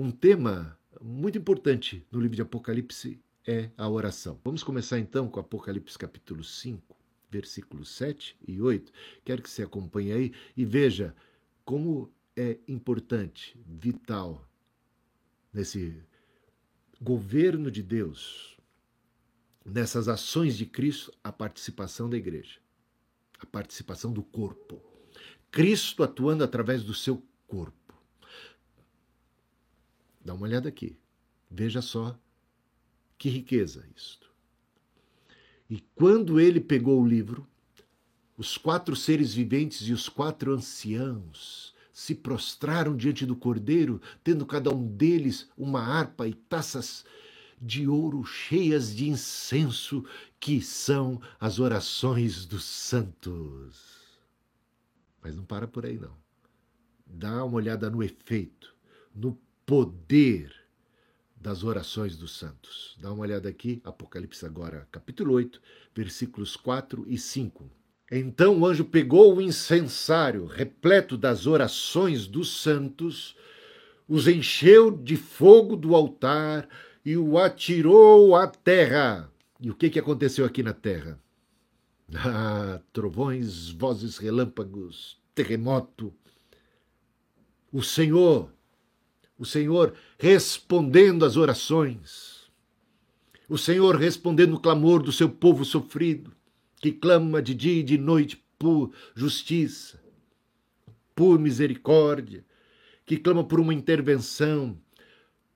um tema muito importante no livro de Apocalipse é a oração. Vamos começar então com Apocalipse capítulo 5, versículos 7 e 8. Quero que você acompanhe aí e veja como é importante, vital, nesse governo de Deus, nessas ações de Cristo, a participação da igreja, a participação do corpo. Cristo atuando através do seu corpo. Dá uma olhada aqui. Veja só que riqueza isto. E quando ele pegou o livro, os quatro seres viventes e os quatro anciãos se prostraram diante do cordeiro, tendo cada um deles uma harpa e taças de ouro cheias de incenso, que são as orações dos santos. Mas não para por aí, não. Dá uma olhada no efeito, no poder das orações dos santos. Dá uma olhada aqui, Apocalipse agora, capítulo 8, versículos 4 e 5. Então o anjo pegou o incensário, repleto das orações dos santos, os encheu de fogo do altar e o atirou à terra. E o que, que aconteceu aqui na terra? Ah, trovões, vozes, relâmpagos, terremoto. O Senhor o Senhor respondendo às orações, o Senhor respondendo o clamor do seu povo sofrido, que clama de dia e de noite por justiça, por misericórdia, que clama por uma intervenção,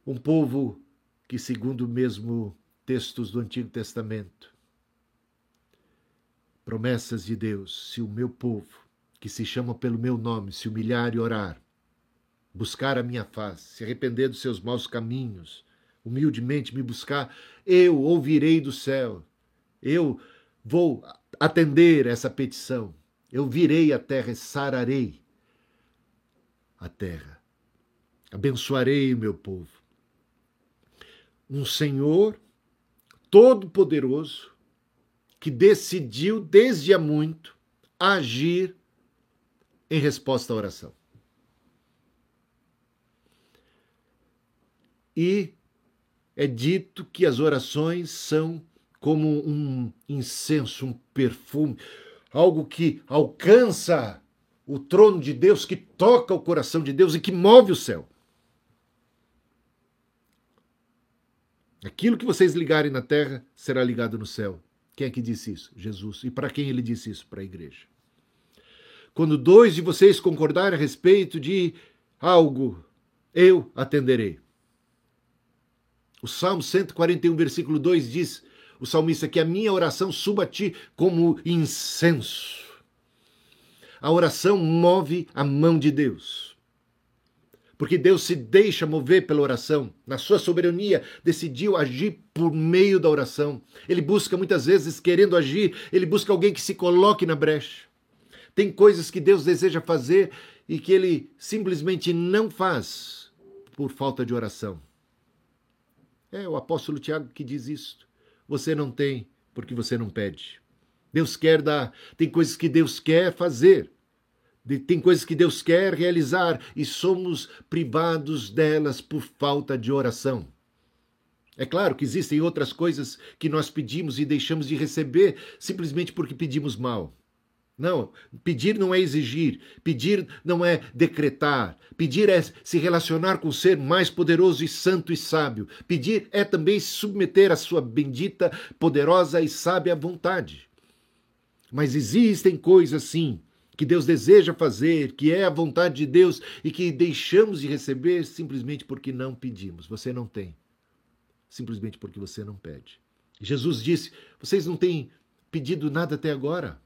um povo que, segundo mesmo textos do Antigo Testamento, promessas de Deus, se o meu povo, que se chama pelo meu nome, se humilhar e orar, buscar a minha face, se arrepender dos seus maus caminhos, humildemente me buscar, eu ouvirei do céu. Eu vou atender essa petição. Eu virei a terra e sararei a terra. Abençoarei o meu povo. Um Senhor todo-poderoso que decidiu desde há muito agir em resposta à oração. E é dito que as orações são como um incenso, um perfume, algo que alcança o trono de Deus, que toca o coração de Deus e que move o céu. Aquilo que vocês ligarem na terra será ligado no céu. Quem é que disse isso? Jesus. E para quem ele disse isso? Para a igreja. Quando dois de vocês concordarem a respeito de algo, eu atenderei. O Salmo 141, versículo 2 diz: o salmista, que a minha oração suba a ti como incenso. A oração move a mão de Deus. Porque Deus se deixa mover pela oração. Na sua soberania, decidiu agir por meio da oração. Ele busca muitas vezes, querendo agir, ele busca alguém que se coloque na brecha. Tem coisas que Deus deseja fazer e que ele simplesmente não faz por falta de oração. É o apóstolo Tiago que diz isto. Você não tem porque você não pede. Deus quer dar, tem coisas que Deus quer fazer, tem coisas que Deus quer realizar e somos privados delas por falta de oração. É claro que existem outras coisas que nós pedimos e deixamos de receber simplesmente porque pedimos mal. Não, pedir não é exigir, pedir não é decretar, pedir é se relacionar com o ser mais poderoso e santo e sábio. Pedir é também se submeter à sua bendita, poderosa e sábia vontade. Mas existem coisas sim que Deus deseja fazer, que é a vontade de Deus e que deixamos de receber simplesmente porque não pedimos. Você não tem, simplesmente porque você não pede. Jesus disse: Vocês não têm pedido nada até agora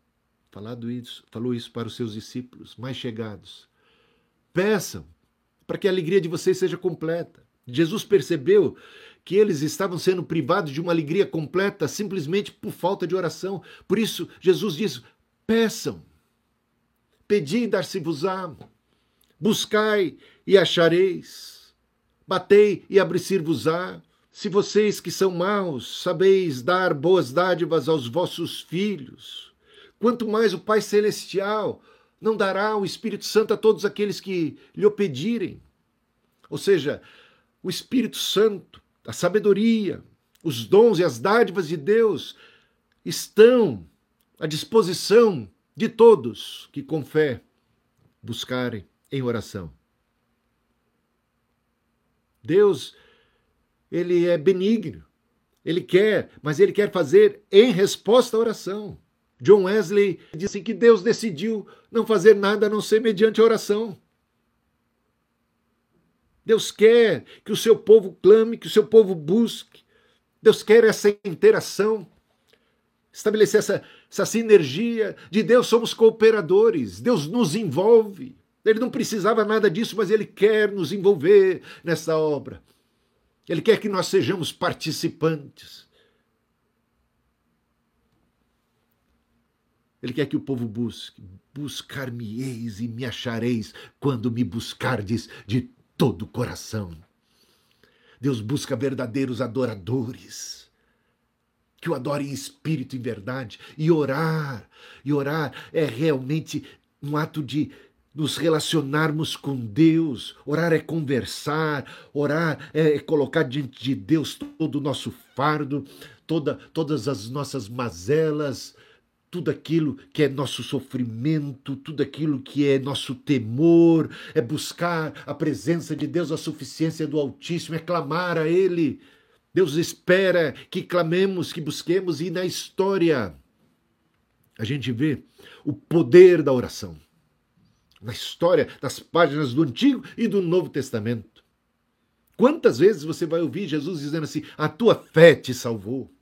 falado isso, falou isso para os seus discípulos mais chegados. Peçam para que a alegria de vocês seja completa. Jesus percebeu que eles estavam sendo privados de uma alegria completa simplesmente por falta de oração. Por isso, Jesus diz: peçam, pedi e dar-se-vos-á, buscai e achareis, batei e abrir-se-vos-á. Se vocês que são maus sabeis dar boas dádivas aos vossos filhos, quanto mais o Pai Celestial não dará o Espírito Santo a todos aqueles que lhe o pedirem. Ou seja, o Espírito Santo, a sabedoria, os dons e as dádivas de Deus estão à disposição de todos que com fé buscarem em oração. Deus, ele é benigno. Ele quer, mas ele quer fazer em resposta à oração. John Wesley disse que Deus decidiu não fazer nada a não ser mediante oração. Deus quer que o seu povo clame, que o seu povo busque. Deus quer essa interação, estabelecer essa, essa sinergia. De Deus somos cooperadores, Deus nos envolve. Ele não precisava nada disso, mas Ele quer nos envolver nessa obra. Ele quer que nós sejamos participantes. Ele quer que o povo busque. Buscar-me-eis e me achareis quando me buscardes de todo o coração. Deus busca verdadeiros adoradores que o adorem em espírito e verdade. E orar, e orar é realmente um ato de nos relacionarmos com Deus. Orar é conversar, orar é colocar diante de Deus todo o nosso fardo, toda, todas as nossas mazelas, tudo aquilo que é nosso sofrimento, tudo aquilo que é nosso temor, é buscar a presença de Deus, a suficiência do Altíssimo, é clamar a Ele. Deus espera que clamemos, que busquemos, e na história a gente vê o poder da oração. Na história das páginas do Antigo e do Novo Testamento. Quantas vezes você vai ouvir Jesus dizendo assim: A tua fé te salvou?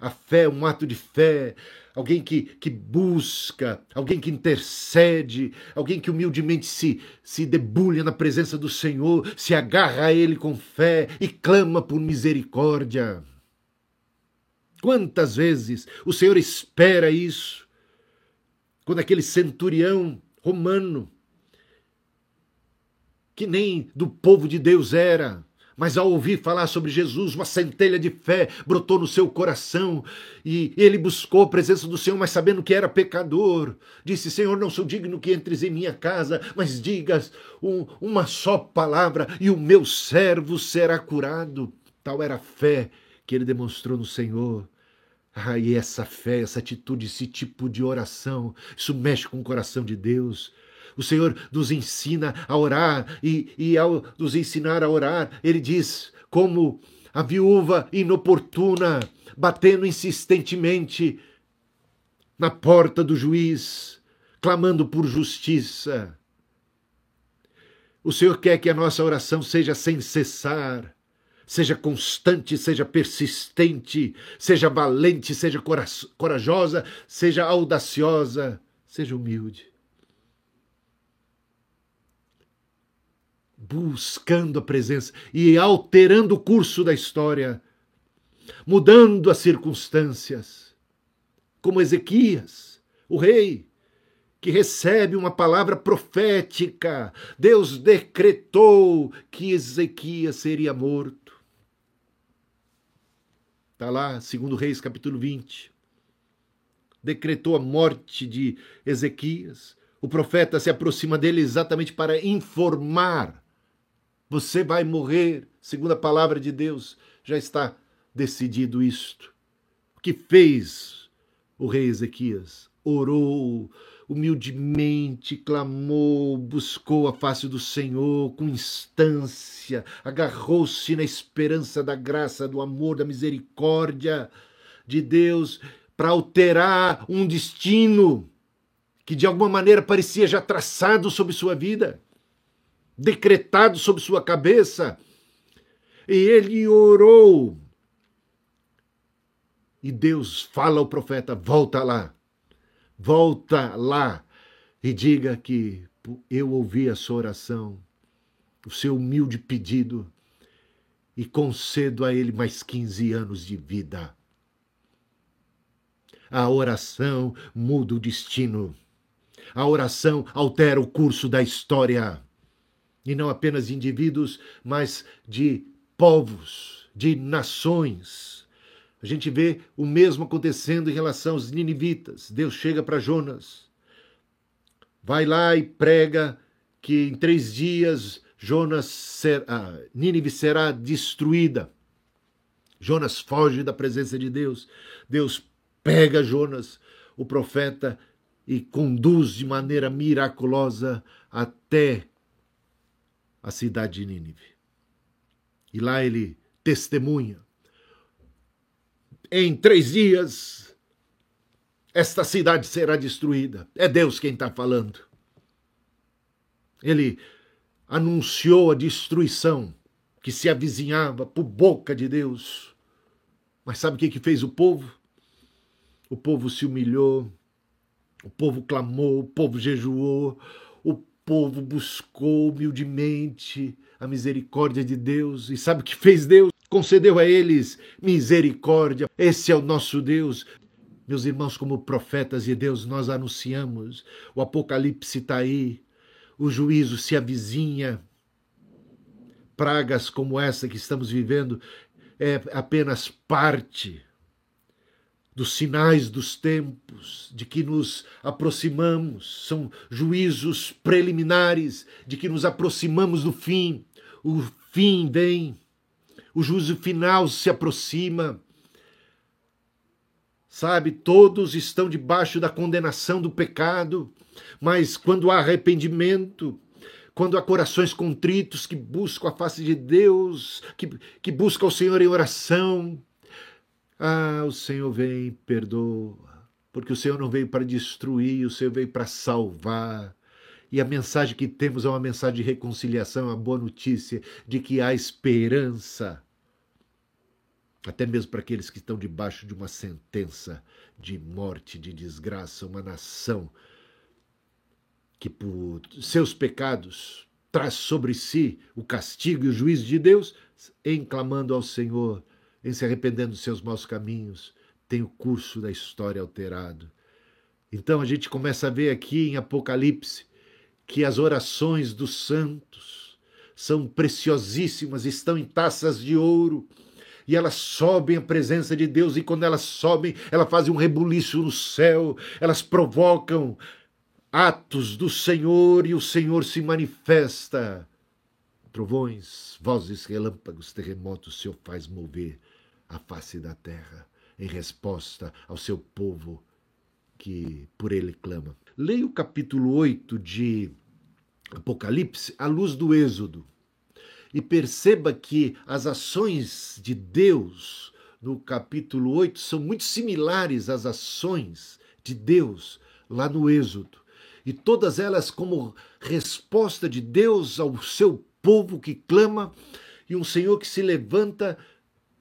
A fé um ato de fé, alguém que, que busca, alguém que intercede, alguém que humildemente se, se debulha na presença do Senhor, se agarra a Ele com fé e clama por misericórdia. Quantas vezes o Senhor espera isso? Quando aquele centurião romano, que nem do povo de Deus era, mas ao ouvir falar sobre Jesus, uma centelha de fé brotou no seu coração e ele buscou a presença do Senhor, mas sabendo que era pecador, disse: Senhor, não sou digno que entres em minha casa, mas digas um, uma só palavra e o meu servo será curado. Tal era a fé que ele demonstrou no Senhor. Ah, e essa fé, essa atitude, esse tipo de oração, isso mexe com o coração de Deus. O Senhor nos ensina a orar e, e ao nos ensinar a orar, Ele diz como a viúva inoportuna, batendo insistentemente na porta do juiz, clamando por justiça. O Senhor quer que a nossa oração seja sem cessar, seja constante, seja persistente, seja valente, seja corajosa, seja audaciosa, seja humilde. Buscando a presença e alterando o curso da história, mudando as circunstâncias, como Ezequias, o rei, que recebe uma palavra profética. Deus decretou que Ezequias seria morto. Está lá, segundo Reis, capítulo 20. Decretou a morte de Ezequias. O profeta se aproxima dele exatamente para informar você vai morrer, segundo a palavra de Deus. Já está decidido isto. O que fez o rei Ezequias? Orou humildemente, clamou, buscou a face do Senhor com instância, agarrou-se na esperança da graça, do amor, da misericórdia de Deus para alterar um destino que de alguma maneira parecia já traçado sobre sua vida decretado sobre sua cabeça. E ele orou. E Deus fala ao profeta: volta lá, volta lá e diga que eu ouvi a sua oração, o seu humilde pedido, e concedo a ele mais 15 anos de vida. A oração muda o destino. A oração altera o curso da história e não apenas de indivíduos, mas de povos, de nações. A gente vê o mesmo acontecendo em relação aos ninivitas. Deus chega para Jonas, vai lá e prega que em três dias Jonas ser, ah, Nínive será destruída. Jonas foge da presença de Deus. Deus pega Jonas, o profeta, e conduz de maneira miraculosa até a cidade de Nínive. E lá ele testemunha. Em três dias, esta cidade será destruída. É Deus quem está falando. Ele anunciou a destruição que se avizinhava por boca de Deus. Mas sabe o que, que fez o povo? O povo se humilhou, o povo clamou, o povo jejuou, o povo buscou humildemente a misericórdia de Deus. E sabe o que fez Deus? Concedeu a eles misericórdia. Esse é o nosso Deus. Meus irmãos, como profetas de Deus, nós anunciamos. O Apocalipse está aí o juízo se avizinha. Pragas como essa que estamos vivendo é apenas parte dos sinais dos tempos, de que nos aproximamos, são juízos preliminares, de que nos aproximamos do fim. O fim vem, o juízo final se aproxima. Sabe, todos estão debaixo da condenação do pecado, mas quando há arrependimento, quando há corações contritos que buscam a face de Deus, que, que buscam o Senhor em oração, ah, o Senhor vem perdoa, porque o Senhor não veio para destruir, o Senhor veio para salvar. E a mensagem que temos é uma mensagem de reconciliação, uma boa notícia de que há esperança até mesmo para aqueles que estão debaixo de uma sentença de morte, de desgraça, uma nação que por seus pecados traz sobre si o castigo e o juízo de Deus, em clamando ao Senhor, em se arrependendo dos seus maus caminhos, tem o curso da história alterado. Então a gente começa a ver aqui em Apocalipse que as orações dos santos são preciosíssimas, estão em taças de ouro e elas sobem à presença de Deus, e quando elas sobem, elas fazem um rebuliço no céu, elas provocam atos do Senhor e o Senhor se manifesta. Trovões, vozes, relâmpagos, terremotos, o Senhor faz mover a face da terra em resposta ao seu povo que por ele clama. Leia o capítulo 8 de Apocalipse à luz do Êxodo e perceba que as ações de Deus no capítulo 8 são muito similares às ações de Deus lá no Êxodo. E todas elas como resposta de Deus ao seu povo que clama e um Senhor que se levanta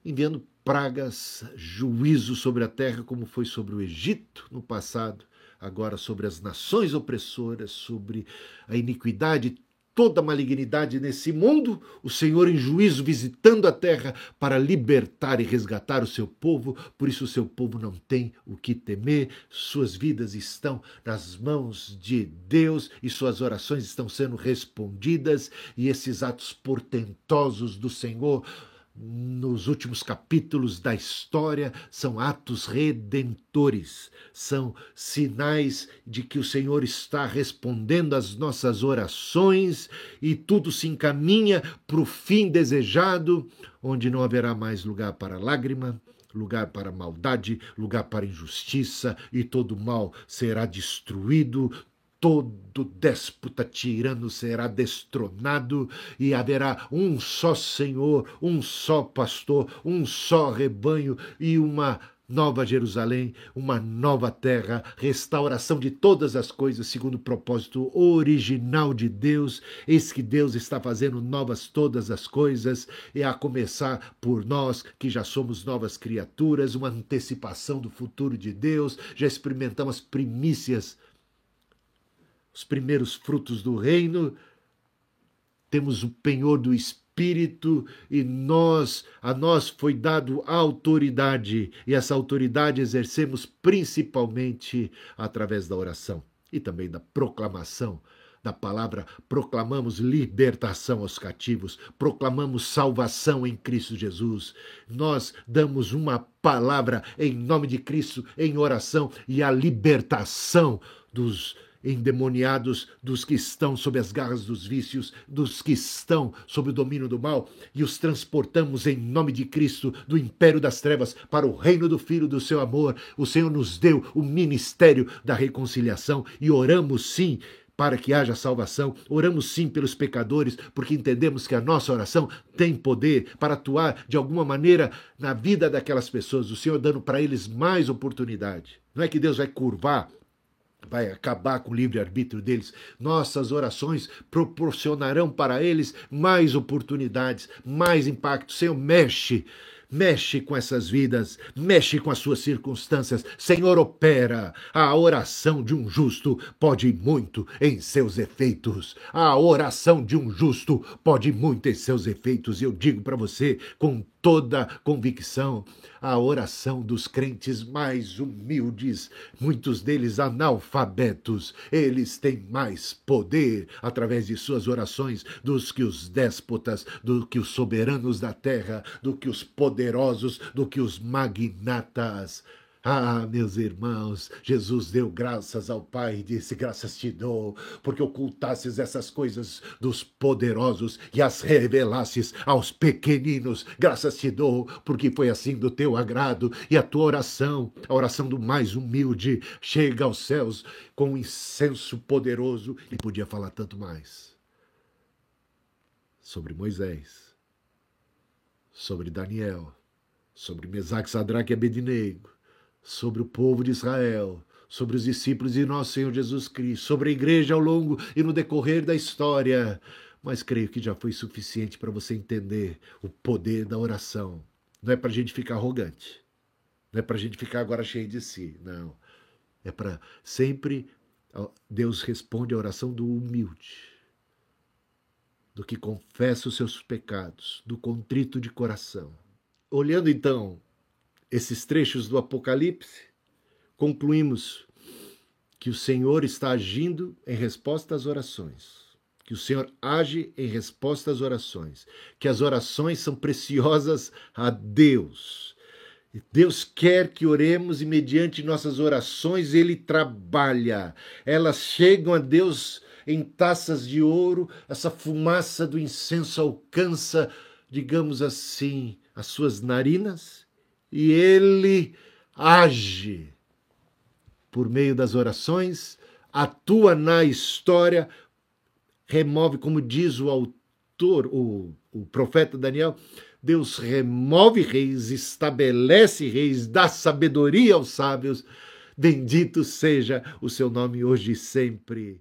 enviando pragas, juízo sobre a terra, como foi sobre o Egito no passado, agora sobre as nações opressoras, sobre a iniquidade toda malignidade nesse mundo, o Senhor em juízo visitando a terra para libertar e resgatar o seu povo. Por isso, o seu povo não tem o que temer, suas vidas estão nas mãos de Deus e suas orações estão sendo respondidas, e esses atos portentosos do Senhor nos últimos capítulos da história são atos redentores, são sinais de que o Senhor está respondendo às nossas orações e tudo se encaminha para o fim desejado, onde não haverá mais lugar para lágrima, lugar para maldade, lugar para injustiça, e todo mal será destruído, todo déspota tirano será destronado e haverá um só Senhor, um só pastor, um só rebanho e uma nova Jerusalém, uma nova terra, restauração de todas as coisas segundo o propósito original de Deus. Eis que Deus está fazendo novas todas as coisas, e a começar por nós que já somos novas criaturas, uma antecipação do futuro de Deus, já experimentamos primícias os primeiros frutos do reino, temos o penhor do Espírito e nós, a nós foi dado autoridade. E essa autoridade exercemos principalmente através da oração e também da proclamação da palavra, proclamamos libertação aos cativos, proclamamos salvação em Cristo Jesus. Nós damos uma palavra em nome de Cristo em oração e a libertação dos endemoniados dos que estão sob as garras dos vícios, dos que estão sob o domínio do mal, e os transportamos em nome de Cristo do império das trevas para o reino do Filho do seu amor. O Senhor nos deu o ministério da reconciliação e oramos sim para que haja salvação. Oramos sim pelos pecadores, porque entendemos que a nossa oração tem poder para atuar de alguma maneira na vida daquelas pessoas. O Senhor dando para eles mais oportunidade. Não é que Deus vai curvar vai acabar com o livre-arbítrio deles. Nossas orações proporcionarão para eles mais oportunidades, mais impacto. Senhor, mexe mexe com essas vidas, mexe com as suas circunstâncias. Senhor, opera. A oração de um justo pode muito em seus efeitos. A oração de um justo pode muito em seus efeitos. E eu digo para você com toda convicção, a oração dos crentes mais humildes, muitos deles analfabetos, eles têm mais poder através de suas orações dos que os déspotas, do que os soberanos da terra, do que os poderosos, do que os magnatas. Ah, meus irmãos, Jesus deu graças ao Pai e disse: Graças te dou, porque ocultasses essas coisas dos poderosos e as revelasses aos pequeninos. Graças te dou, porque foi assim do teu agrado e a tua oração, a oração do mais humilde, chega aos céus com um incenso poderoso e podia falar tanto mais sobre Moisés, sobre Daniel, sobre Mesaque, Sadraque e Abednego sobre o povo de Israel, sobre os discípulos de nosso Senhor Jesus Cristo, sobre a igreja ao longo e no decorrer da história. Mas creio que já foi suficiente para você entender o poder da oração. Não é para a gente ficar arrogante, não é para a gente ficar agora cheio de si, não. É para sempre Deus responde a oração do humilde, do que confessa os seus pecados, do contrito de coração. Olhando então esses trechos do Apocalipse, concluímos que o Senhor está agindo em resposta às orações. Que o Senhor age em resposta às orações. Que as orações são preciosas a Deus. Deus quer que oremos e, mediante nossas orações, Ele trabalha. Elas chegam a Deus em taças de ouro, essa fumaça do incenso alcança, digamos assim, as suas narinas e ele age por meio das orações, atua na história, remove, como diz o autor, o, o profeta Daniel, Deus remove reis, estabelece reis, dá sabedoria aos sábios. Bendito seja o seu nome hoje e sempre.